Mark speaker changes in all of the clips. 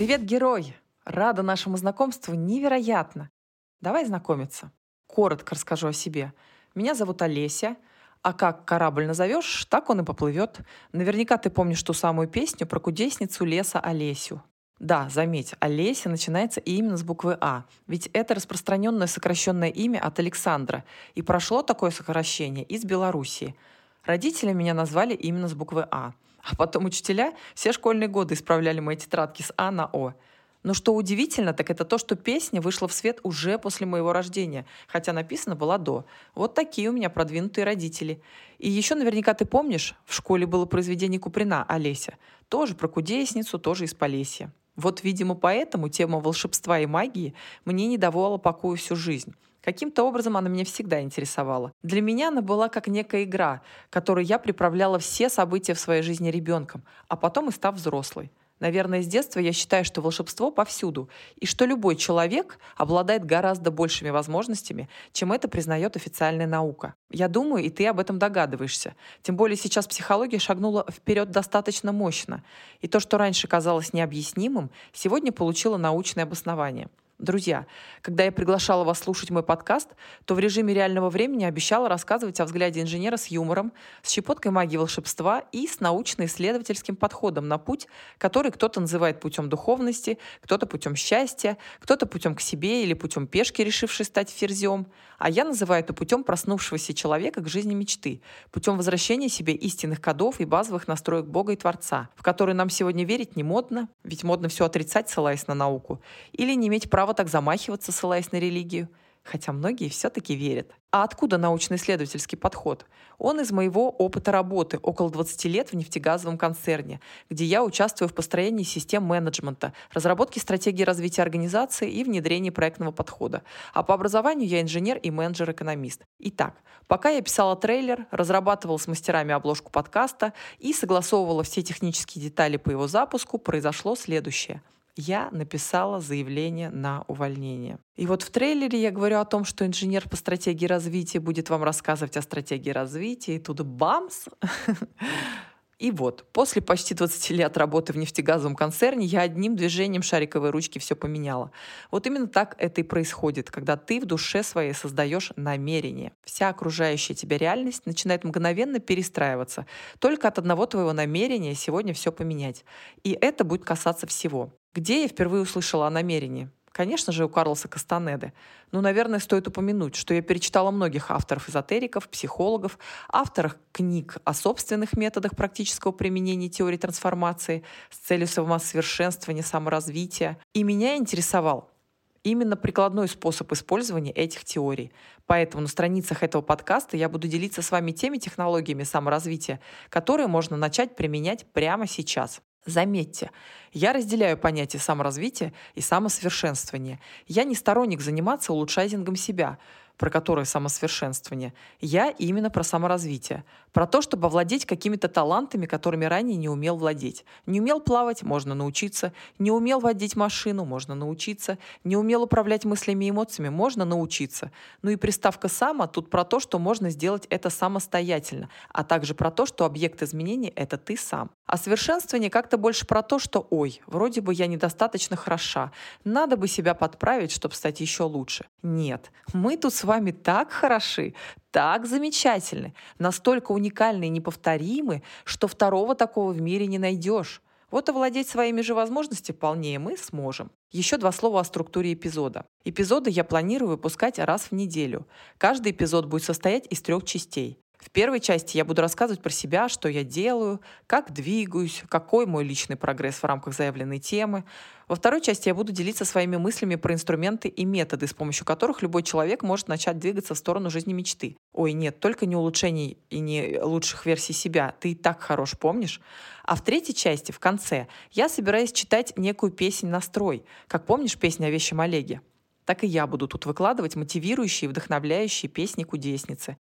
Speaker 1: Привет, герой! Рада нашему знакомству невероятно. Давай знакомиться. Коротко расскажу о себе. Меня зовут Олеся, а как корабль назовешь, так он и поплывет. Наверняка ты помнишь ту самую песню про кудесницу леса Олесю. Да, заметь, Олеся начинается именно с буквы А, ведь это распространенное сокращенное имя от Александра, и прошло такое сокращение из Белоруссии. Родители меня назвали именно с буквы А, а потом учителя все школьные годы исправляли мои тетрадки с А на О. Но что удивительно, так это то, что песня вышла в свет уже после моего рождения, хотя написана была до. Вот такие у меня продвинутые родители. И еще наверняка ты помнишь, в школе было произведение Куприна «Олеся». Тоже про кудесницу, тоже из Полесья. Вот, видимо, поэтому тема волшебства и магии мне не давала покоя всю жизнь. Каким-то образом она меня всегда интересовала. Для меня она была как некая игра, которой я приправляла все события в своей жизни ребенком, а потом и став взрослой. Наверное, с детства я считаю, что волшебство повсюду, и что любой человек обладает гораздо большими возможностями, чем это признает официальная наука. Я думаю, и ты об этом догадываешься. Тем более сейчас психология шагнула вперед достаточно мощно, и то, что раньше казалось необъяснимым, сегодня получило научное обоснование. Друзья, когда я приглашала вас слушать мой подкаст, то в режиме реального времени обещала рассказывать о взгляде инженера с юмором, с щепоткой магии волшебства и с научно-исследовательским подходом на путь, который кто-то называет путем духовности, кто-то путем счастья, кто-то путем к себе или путем пешки, решившей стать ферзем. А я называю это путем проснувшегося человека к жизни мечты, путем возвращения себе истинных кодов и базовых настроек Бога и Творца, в которые нам сегодня верить не модно, ведь модно все отрицать, ссылаясь на науку, или не иметь права так замахиваться, ссылаясь на религию – хотя многие все-таки верят. А откуда научно-исследовательский подход? Он из моего опыта работы около 20 лет в нефтегазовом концерне, где я участвую в построении систем менеджмента, разработке стратегии развития организации и внедрении проектного подхода. А по образованию я инженер и менеджер-экономист. Итак, пока я писала трейлер, разрабатывала с мастерами обложку подкаста и согласовывала все технические детали по его запуску, произошло следующее – я написала заявление на увольнение. И вот в трейлере я говорю о том, что инженер по стратегии развития будет вам рассказывать о стратегии развития, и тут бамс! И вот, после почти 20 лет работы в нефтегазовом концерне я одним движением шариковой ручки все поменяла. Вот именно так это и происходит, когда ты в душе своей создаешь намерение. Вся окружающая тебя реальность начинает мгновенно перестраиваться. Только от одного твоего намерения сегодня все поменять. И это будет касаться всего. Где я впервые услышала о намерении? Конечно же, у Карлоса Кастанеды. Но, наверное, стоит упомянуть, что я перечитала многих авторов-эзотериков, психологов, авторов книг о собственных методах практического применения теории трансформации с целью самосовершенствования, саморазвития. И меня интересовал именно прикладной способ использования этих теорий. Поэтому на страницах этого подкаста я буду делиться с вами теми технологиями саморазвития, которые можно начать применять прямо сейчас. Заметьте, я разделяю понятие саморазвития и самосовершенствования. Я не сторонник заниматься улучшайзингом себя, про которое самосовершенствование. Я именно про саморазвитие. Про то, чтобы овладеть какими-то талантами, которыми ранее не умел владеть. Не умел плавать, можно научиться. Не умел водить машину, можно научиться. Не умел управлять мыслями и эмоциями, можно научиться. Ну и приставка «само» тут про то, что можно сделать это самостоятельно, а также про то, что объект изменений — это ты сам. А совершенствование как-то больше про то, что «ой, вроде бы я недостаточно хороша, надо бы себя подправить, чтобы стать еще лучше». Нет, мы тут с вами так хороши, так замечательны, настолько уникальны и неповторимы, что второго такого в мире не найдешь. Вот овладеть своими же возможностями вполне мы сможем. Еще два слова о структуре эпизода. Эпизоды я планирую выпускать раз в неделю. Каждый эпизод будет состоять из трех частей. В первой части я буду рассказывать про себя, что я делаю, как двигаюсь, какой мой личный прогресс в рамках заявленной темы. Во второй части я буду делиться своими мыслями про инструменты и методы, с помощью которых любой человек может начать двигаться в сторону жизни мечты. Ой, нет, только не улучшений и не лучших версий себя. Ты и так хорош, помнишь? А в третьей части, в конце, я собираюсь читать некую песнь «Настрой». Как помнишь песню о вещем Олеге? так и я буду тут выкладывать мотивирующие и вдохновляющие песни кудесницы.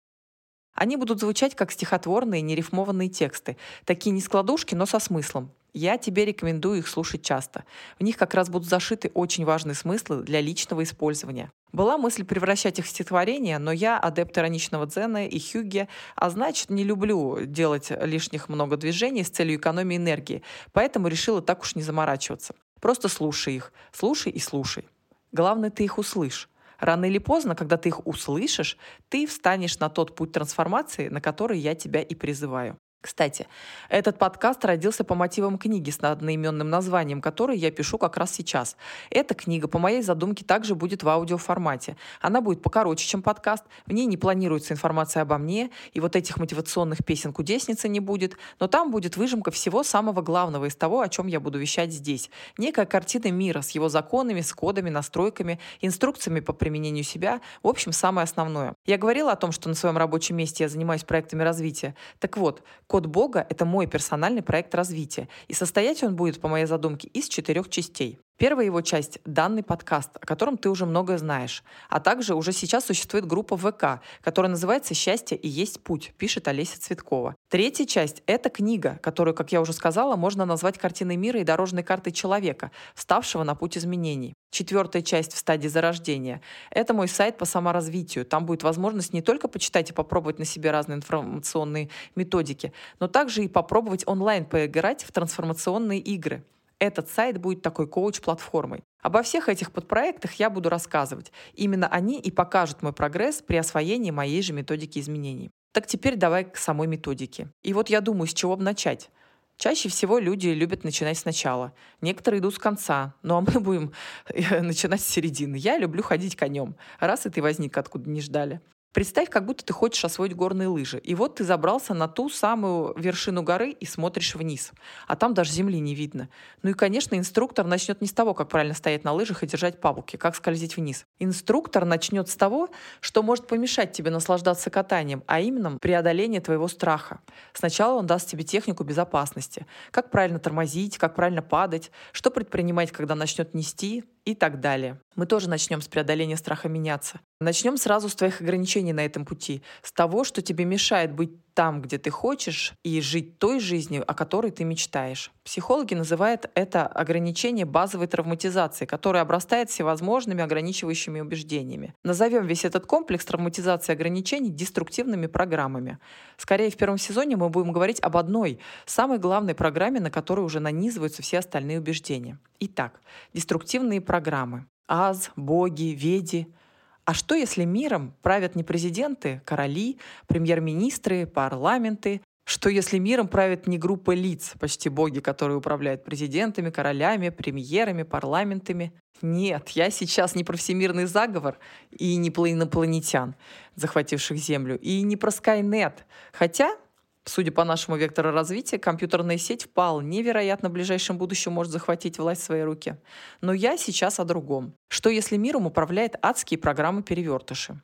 Speaker 1: Они будут звучать как стихотворные нерифмованные тексты, такие не складушки, но со смыслом. Я тебе рекомендую их слушать часто. В них как раз будут зашиты очень важные смыслы для личного использования. Была мысль превращать их в стихотворения, но я адепт ироничного дзена и хюгге, а значит, не люблю делать лишних много движений с целью экономии энергии, поэтому решила так уж не заморачиваться. Просто слушай их. Слушай и слушай. Главное, ты их услышь. Рано или поздно, когда ты их услышишь, ты встанешь на тот путь трансформации, на который я тебя и призываю. Кстати, этот подкаст родился по мотивам книги с одноименным названием, которую я пишу как раз сейчас. Эта книга, по моей задумке, также будет в аудиоформате. Она будет покороче, чем подкаст. В ней не планируется информация обо мне, и вот этих мотивационных песен кудесницы не будет. Но там будет выжимка всего самого главного из того, о чем я буду вещать здесь. Некая картина мира с его законами, с кодами, настройками, инструкциями по применению себя. В общем, самое основное. Я говорила о том, что на своем рабочем месте я занимаюсь проектами развития. Так вот, Код Бога — это мой персональный проект развития, и состоять он будет, по моей задумке, из четырех частей. Первая его часть — данный подкаст, о котором ты уже многое знаешь. А также уже сейчас существует группа ВК, которая называется «Счастье и есть путь», пишет Олеся Цветкова. Третья часть — это книга, которую, как я уже сказала, можно назвать картиной мира и дорожной картой человека, вставшего на путь изменений. Четвертая часть в стадии зарождения — это мой сайт по саморазвитию. Там будет возможность не только почитать и попробовать на себе разные информационные методики, но также и попробовать онлайн поиграть в трансформационные игры. Этот сайт будет такой коуч-платформой. Обо всех этих подпроектах я буду рассказывать. Именно они и покажут мой прогресс при освоении моей же методики изменений. Так теперь давай к самой методике. И вот я думаю, с чего бы начать. Чаще всего люди любят начинать сначала. Некоторые идут с конца. Ну а мы будем начинать с середины. Я люблю ходить конем. Раз и ты возник откуда не ждали. Представь, как будто ты хочешь освоить горные лыжи. И вот ты забрался на ту самую вершину горы и смотришь вниз. А там даже земли не видно. Ну и, конечно, инструктор начнет не с того, как правильно стоять на лыжах и держать павуки, как скользить вниз. Инструктор начнет с того, что может помешать тебе наслаждаться катанием, а именно преодоление твоего страха. Сначала он даст тебе технику безопасности. Как правильно тормозить, как правильно падать, что предпринимать, когда начнет нести, и так далее. Мы тоже начнем с преодоления страха меняться. Начнем сразу с твоих ограничений на этом пути, с того, что тебе мешает быть там, где ты хочешь, и жить той жизнью, о которой ты мечтаешь. Психологи называют это ограничение базовой травматизации, которое обрастает всевозможными ограничивающими убеждениями. Назовем весь этот комплекс травматизации ограничений деструктивными программами. Скорее, в первом сезоне мы будем говорить об одной, самой главной программе, на которой уже нанизываются все остальные убеждения. Итак, деструктивные программы. Аз, боги, веди — а что, если миром правят не президенты, короли, премьер-министры, парламенты? Что, если миром правят не группа лиц, почти боги, которые управляют президентами, королями, премьерами, парламентами? Нет, я сейчас не про всемирный заговор и не про инопланетян, захвативших Землю, и не про Скайнет. Хотя Судя по нашему вектору развития, компьютерная сеть вполне вероятно в ближайшем будущем может захватить власть в свои руки. Но я сейчас о другом. Что если миром управляет адские программы-перевертыши?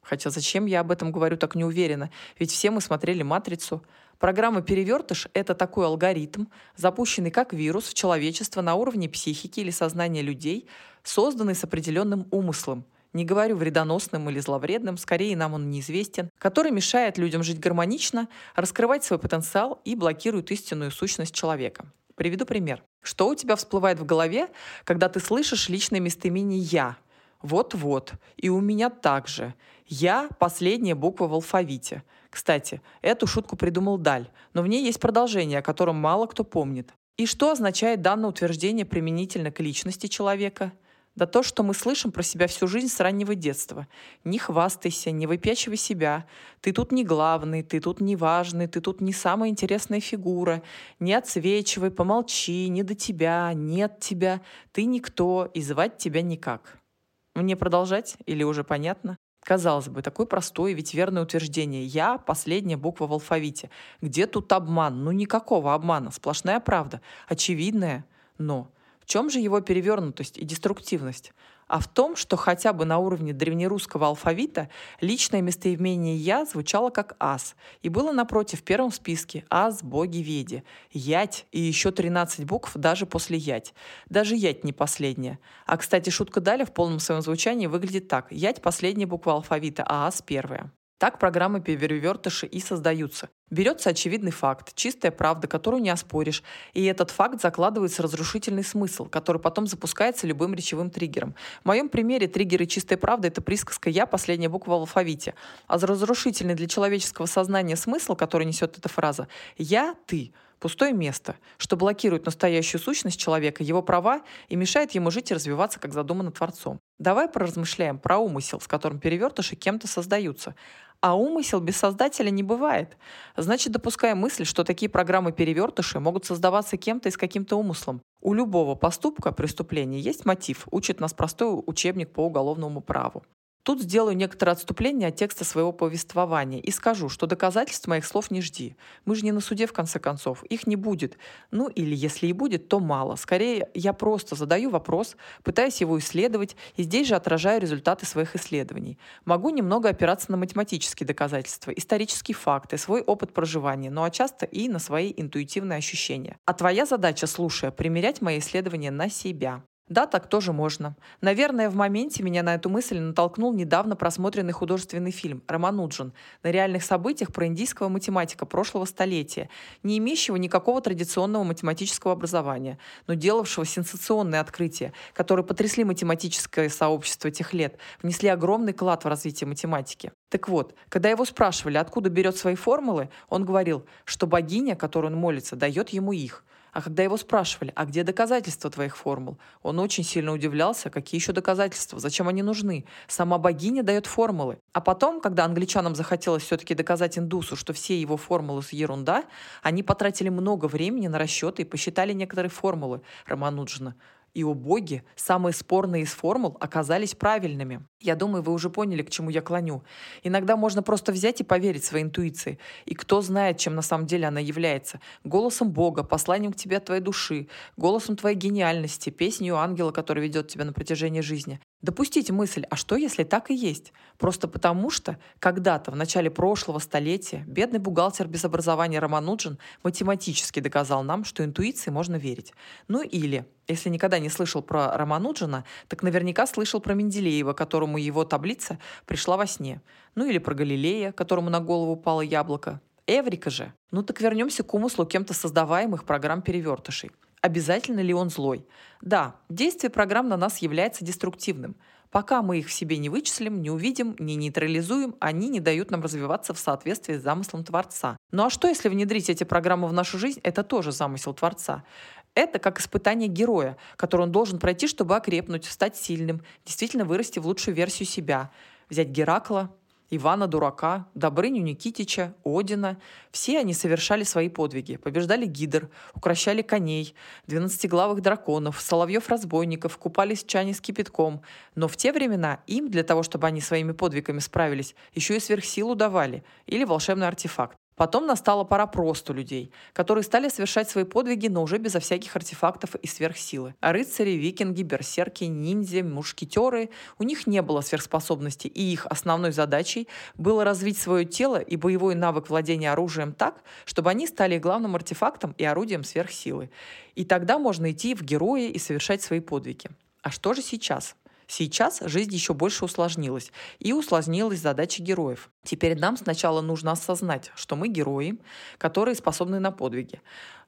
Speaker 1: Хотя зачем я об этом говорю так неуверенно? Ведь все мы смотрели «Матрицу». Программа «Перевертыш» — это такой алгоритм, запущенный как вирус в человечество на уровне психики или сознания людей, созданный с определенным умыслом — не говорю вредоносным или зловредным, скорее нам он неизвестен, который мешает людям жить гармонично, раскрывать свой потенциал и блокирует истинную сущность человека. Приведу пример. Что у тебя всплывает в голове, когда ты слышишь личное местоимение «я»? Вот-вот. И у меня также. «Я» — последняя буква в алфавите. Кстати, эту шутку придумал Даль, но в ней есть продолжение, о котором мало кто помнит. И что означает данное утверждение применительно к личности человека – да то, что мы слышим про себя всю жизнь с раннего детства. Не хвастайся, не выпячивай себя. Ты тут не главный, ты тут не важный, ты тут не самая интересная фигура. Не отсвечивай, помолчи, не до тебя, нет тебя. Ты никто, и звать тебя никак. Мне продолжать или уже понятно? Казалось бы, такое простое, ведь верное утверждение. Я – последняя буква в алфавите. Где тут обман? Ну, никакого обмана. Сплошная правда. Очевидная. Но в чем же его перевернутость и деструктивность? А в том, что хотя бы на уровне древнерусского алфавита личное местоимение «я» звучало как «ас» и было напротив в первом списке «ас», «боги», «веди», «ять» и еще 13 букв даже после «ять». Даже «ять» не последняя. А, кстати, шутка Даля в полном своем звучании выглядит так. «Ять» — последняя буква алфавита, а «ас» — первая. Так программы перевертыши и создаются. Берется очевидный факт, чистая правда, которую не оспоришь, и этот факт закладывается разрушительный смысл, который потом запускается любым речевым триггером. В моем примере триггеры чистой правды — это присказка «я» — последняя буква в алфавите. А разрушительный для человеческого сознания смысл, который несет эта фраза — «я», «ты», Пустое место, что блокирует настоящую сущность человека, его права и мешает ему жить и развиваться, как задумано Творцом. Давай поразмышляем про умысел, в котором перевертыши кем-то создаются. А умысел без создателя не бывает. Значит, допуская мысль, что такие программы перевертыши могут создаваться кем-то и с каким-то умыслом. У любого поступка преступления есть мотив, учит нас простой учебник по уголовному праву. Тут сделаю некоторое отступление от текста своего повествования и скажу, что доказательств моих слов не жди. Мы же не на суде, в конце концов. Их не будет. Ну или если и будет, то мало. Скорее, я просто задаю вопрос, пытаюсь его исследовать, и здесь же отражаю результаты своих исследований. Могу немного опираться на математические доказательства, исторические факты, свой опыт проживания, ну а часто и на свои интуитивные ощущения. А твоя задача, слушая, примерять мои исследования на себя. Да, так тоже можно. Наверное, в моменте меня на эту мысль натолкнул недавно просмотренный художественный фильм «Рамануджан» на реальных событиях про индийского математика прошлого столетия, не имеющего никакого традиционного математического образования, но делавшего сенсационные открытия, которые потрясли математическое сообщество тех лет, внесли огромный клад в развитие математики. Так вот, когда его спрашивали, откуда берет свои формулы, он говорил, что богиня, которой он молится, дает ему их – а когда его спрашивали, а где доказательства твоих формул, он очень сильно удивлялся, какие еще доказательства, зачем они нужны. Сама богиня дает формулы. А потом, когда англичанам захотелось все-таки доказать индусу, что все его формулы – ерунда, они потратили много времени на расчеты и посчитали некоторые формулы Рамануджина и о боге самые спорные из формул оказались правильными. Я думаю, вы уже поняли, к чему я клоню. Иногда можно просто взять и поверить своей интуиции. И кто знает, чем на самом деле она является. Голосом Бога, посланием к тебе от твоей души, голосом твоей гениальности, песнью ангела, который ведет тебя на протяжении жизни. Допустите мысль, а что если так и есть? Просто потому что когда-то в начале прошлого столетия бедный бухгалтер без образования Романуджин математически доказал нам, что интуиции можно верить. Ну или, если никогда не слышал про Романуджина, так наверняка слышал про Менделеева, которому его таблица пришла во сне. Ну или про Галилея, которому на голову упало яблоко. Эврика же. Ну так вернемся к умыслу кем-то создаваемых программ перевертышей. Обязательно ли он злой? Да, действие программ на нас является деструктивным. Пока мы их в себе не вычислим, не увидим, не нейтрализуем, они не дают нам развиваться в соответствии с замыслом Творца. Ну а что, если внедрить эти программы в нашу жизнь? Это тоже замысел Творца. Это как испытание героя, которое он должен пройти, чтобы окрепнуть, стать сильным, действительно вырасти в лучшую версию себя. Взять Геракла, Ивана Дурака, Добрыню Никитича, Одина. Все они совершали свои подвиги, побеждали гидр, укращали коней, двенадцатиглавых драконов, соловьев-разбойников, купались в чане с кипятком. Но в те времена им, для того, чтобы они своими подвигами справились, еще и сверхсилу давали или волшебный артефакт. Потом настала пора просто людей, которые стали совершать свои подвиги, но уже безо всяких артефактов и сверхсилы. А рыцари, викинги, берсерки, ниндзя, мушкетеры, у них не было сверхспособностей, и их основной задачей было развить свое тело и боевой навык владения оружием так, чтобы они стали главным артефактом и орудием сверхсилы. И тогда можно идти в герои и совершать свои подвиги. А что же сейчас? Сейчас жизнь еще больше усложнилась, и усложнилась задача героев. Теперь нам сначала нужно осознать, что мы герои, которые способны на подвиги.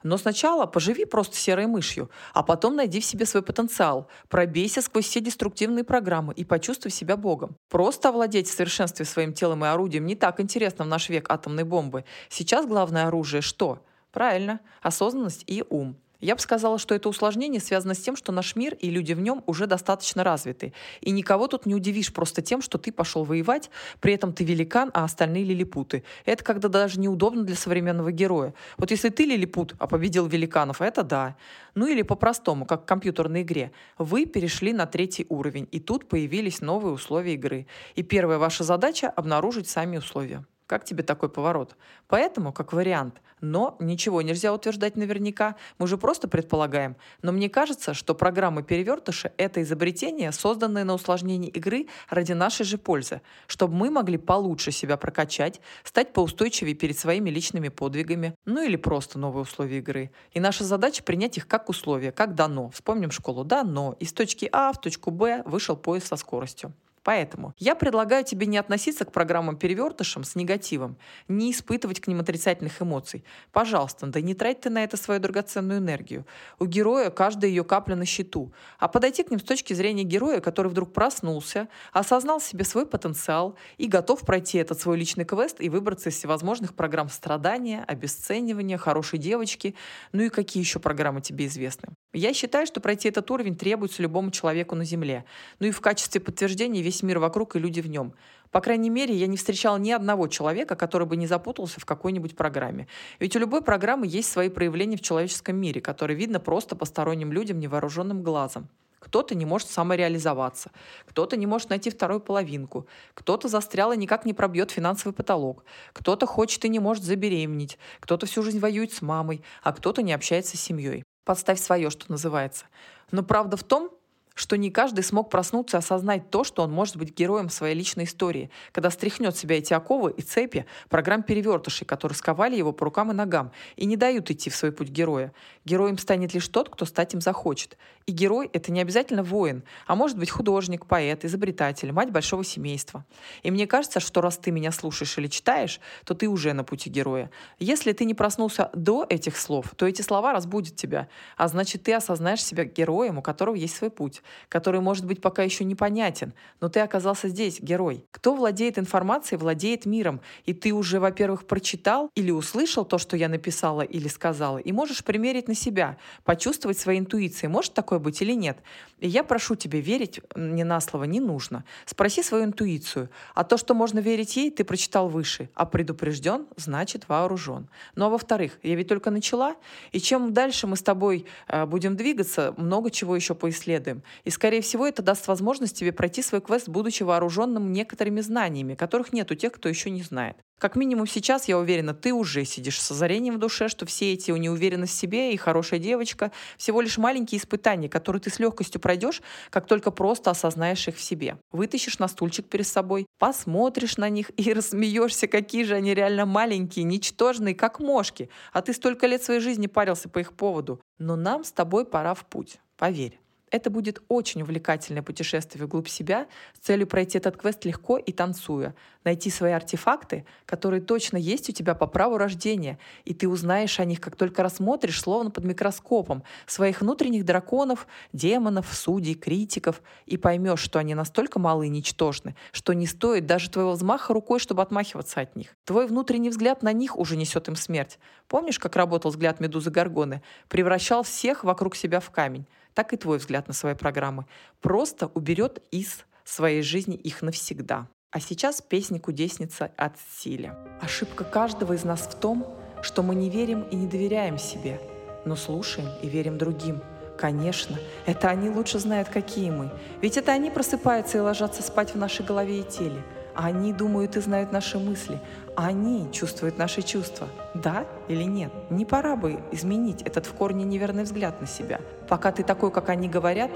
Speaker 1: Но сначала поживи просто серой мышью, а потом найди в себе свой потенциал, пробейся сквозь все деструктивные программы и почувствуй себя богом. Просто овладеть в совершенстве своим телом и орудием не так интересно в наш век атомной бомбы. Сейчас главное оружие что? Правильно, осознанность и ум. Я бы сказала, что это усложнение связано с тем, что наш мир и люди в нем уже достаточно развиты. И никого тут не удивишь просто тем, что ты пошел воевать, при этом ты великан, а остальные лилипуты. Это когда даже неудобно для современного героя. Вот если ты лилипут, а победил великанов, это да. Ну или по-простому, как в компьютерной игре. Вы перешли на третий уровень, и тут появились новые условия игры. И первая ваша задача — обнаружить сами условия. Как тебе такой поворот? Поэтому, как вариант. Но ничего нельзя утверждать наверняка. Мы же просто предполагаем. Но мне кажется, что программы перевертыши — это изобретение, созданное на усложнение игры ради нашей же пользы, чтобы мы могли получше себя прокачать, стать поустойчивее перед своими личными подвигами, ну или просто новые условия игры. И наша задача — принять их как условия, как дано. Вспомним школу. Дано. Из точки А в точку Б вышел поезд со скоростью. Поэтому я предлагаю тебе не относиться к программам-перевертышам с негативом, не испытывать к ним отрицательных эмоций. Пожалуйста, да не трать ты на это свою драгоценную энергию. У героя каждая ее капля на счету. А подойти к ним с точки зрения героя, который вдруг проснулся, осознал себе свой потенциал и готов пройти этот свой личный квест и выбраться из всевозможных программ страдания, обесценивания, хорошей девочки, ну и какие еще программы тебе известны. Я считаю, что пройти этот уровень требуется любому человеку на Земле. Ну и в качестве подтверждения весь мир вокруг и люди в нем. По крайней мере, я не встречал ни одного человека, который бы не запутался в какой-нибудь программе. Ведь у любой программы есть свои проявления в человеческом мире, которые видно просто посторонним людям невооруженным глазом. Кто-то не может самореализоваться, кто-то не может найти вторую половинку, кто-то застрял и никак не пробьет финансовый потолок, кто-то хочет и не может забеременеть, кто-то всю жизнь воюет с мамой, а кто-то не общается с семьей. Подставь свое, что называется. Но правда в том, что не каждый смог проснуться и осознать то, что он может быть героем своей личной истории, когда стряхнет себя эти оковы и цепи программ перевертышей, которые сковали его по рукам и ногам и не дают идти в свой путь героя. Героем станет лишь тот, кто стать им захочет. И герой — это не обязательно воин, а может быть художник, поэт, изобретатель, мать большого семейства. И мне кажется, что раз ты меня слушаешь или читаешь, то ты уже на пути героя. Если ты не проснулся до этих слов, то эти слова разбудят тебя, а значит, ты осознаешь себя героем, у которого есть свой путь который, может быть, пока еще непонятен, но ты оказался здесь, герой. Кто владеет информацией, владеет миром, и ты уже, во-первых, прочитал или услышал то, что я написала или сказала, и можешь примерить на себя, почувствовать своей интуицией, может такое быть или нет. И я прошу тебя верить мне на слово не нужно. Спроси свою интуицию. А то, что можно верить ей, ты прочитал выше. А предупрежден, значит вооружен. Ну а во-вторых, я ведь только начала, и чем дальше мы с тобой э, будем двигаться, много чего еще поисследуем. И, скорее всего, это даст возможность тебе пройти свой квест, будучи вооруженным некоторыми знаниями, которых нет у тех, кто еще не знает. Как минимум сейчас, я уверена, ты уже сидишь с озарением в душе, что все эти неуверенность в себе и хорошая девочка всего лишь маленькие испытания, которые ты с легкостью пройдешь, как только просто осознаешь их в себе. Вытащишь на стульчик перед собой, посмотришь на них и рассмеешься, какие же они реально маленькие, ничтожные, как мошки, а ты столько лет своей жизни парился по их поводу. Но нам с тобой пора в путь, поверь. Это будет очень увлекательное путешествие вглубь себя с целью пройти этот квест легко и танцуя, найти свои артефакты, которые точно есть у тебя по праву рождения, и ты узнаешь о них, как только рассмотришь, словно под микроскопом, своих внутренних драконов, демонов, судей, критиков, и поймешь, что они настолько малы и ничтожны, что не стоит даже твоего взмаха рукой, чтобы отмахиваться от них. Твой внутренний взгляд на них уже несет им смерть. Помнишь, как работал взгляд Медузы Гаргоны? Превращал всех вокруг себя в камень так и твой взгляд на свои программы. Просто уберет из своей жизни их навсегда. А сейчас песня «Кудесница» от Силя. Ошибка каждого из нас в том, что мы не верим и не доверяем себе, но слушаем и верим другим. Конечно, это они лучше знают, какие мы. Ведь это они просыпаются и ложатся спать в нашей голове и теле – они думают и знают наши мысли. Они чувствуют наши чувства. Да или нет? Не пора бы изменить этот в корне неверный взгляд на себя. Пока ты такой, как они говорят,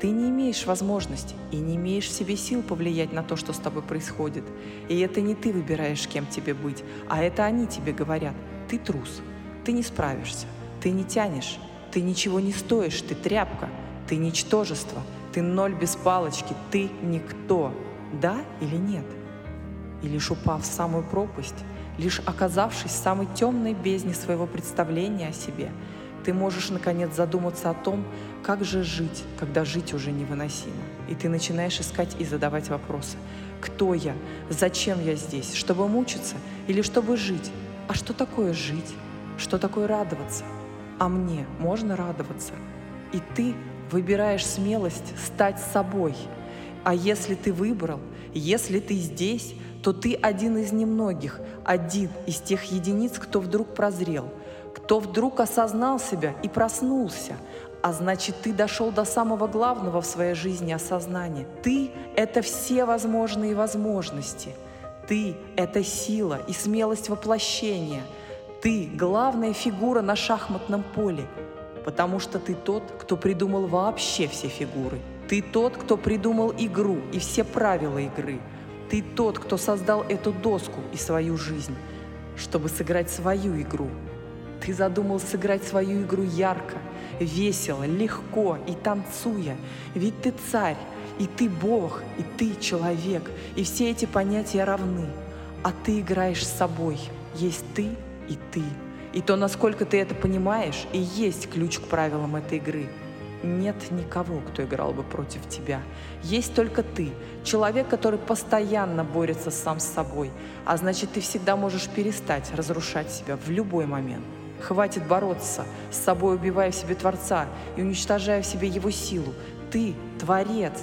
Speaker 1: ты не имеешь возможности и не имеешь в себе сил повлиять на то, что с тобой происходит. И это не ты выбираешь, кем тебе быть, а это они тебе говорят. Ты трус, ты не справишься, ты не тянешь, ты ничего не стоишь, ты тряпка, ты ничтожество, ты ноль без палочки, ты никто. Да или нет? И лишь упав в самую пропасть, лишь оказавшись в самой темной бездне своего представления о себе, ты можешь наконец задуматься о том, как же жить, когда жить уже невыносимо. И ты начинаешь искать и задавать вопросы. Кто я? Зачем я здесь? Чтобы мучиться или чтобы жить? А что такое жить? Что такое радоваться? А мне можно радоваться? И ты выбираешь смелость стать собой. А если ты выбрал, если ты здесь, то ты один из немногих, один из тех единиц, кто вдруг прозрел, кто вдруг осознал себя и проснулся, а значит, ты дошел до самого главного в своей жизни осознания. Ты — это все возможные возможности. Ты — это сила и смелость воплощения. Ты — главная фигура на шахматном поле, потому что ты тот, кто придумал вообще все фигуры. Ты тот, кто придумал игру и все правила игры — ты тот, кто создал эту доску и свою жизнь, чтобы сыграть свою игру. Ты задумал сыграть свою игру ярко, весело, легко и танцуя, ведь ты царь, И ты Бог, и ты человек, и все эти понятия равны. А ты играешь с собой. Есть ты и ты. И то, насколько ты это понимаешь, и есть ключ к правилам этой игры. Нет никого, кто играл бы против тебя. Есть только ты, человек, который постоянно борется сам с собой. А значит, ты всегда можешь перестать разрушать себя в любой момент. Хватит бороться с собой, убивая в себе Творца и уничтожая в себе Его силу. Ты – Творец.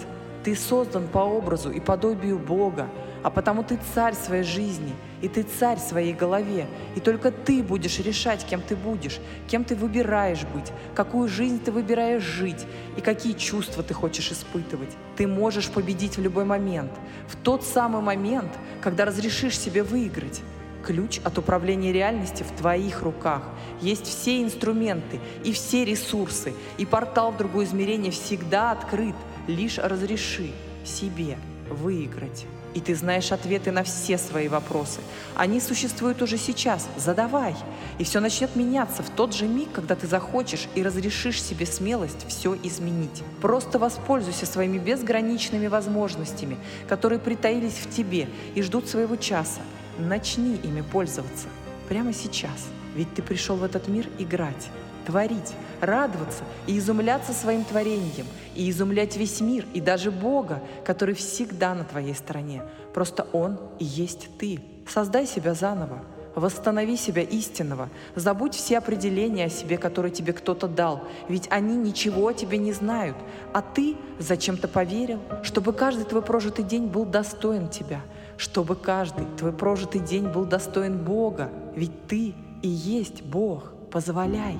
Speaker 1: Ты создан по образу и подобию Бога, а потому ты царь своей жизни, и ты царь своей голове, и только ты будешь решать, кем ты будешь, кем ты выбираешь быть, какую жизнь ты выбираешь жить, и какие чувства ты хочешь испытывать. Ты можешь победить в любой момент, в тот самый момент, когда разрешишь себе выиграть. Ключ от управления реальностью в твоих руках. Есть все инструменты и все ресурсы, и портал в другое измерение всегда открыт. Лишь разреши себе выиграть. И ты знаешь ответы на все свои вопросы. Они существуют уже сейчас. Задавай. И все начнет меняться в тот же миг, когда ты захочешь и разрешишь себе смелость все изменить. Просто воспользуйся своими безграничными возможностями, которые притаились в тебе и ждут своего часа. Начни ими пользоваться прямо сейчас. Ведь ты пришел в этот мир играть творить, радоваться и изумляться своим творением, и изумлять весь мир, и даже Бога, который всегда на твоей стороне. Просто Он и есть ты. Создай себя заново, восстанови себя истинного, забудь все определения о себе, которые тебе кто-то дал, ведь они ничего о тебе не знают, а ты зачем-то поверил, чтобы каждый твой прожитый день был достоин тебя, чтобы каждый твой прожитый день был достоин Бога, ведь ты и есть Бог. Позволяй.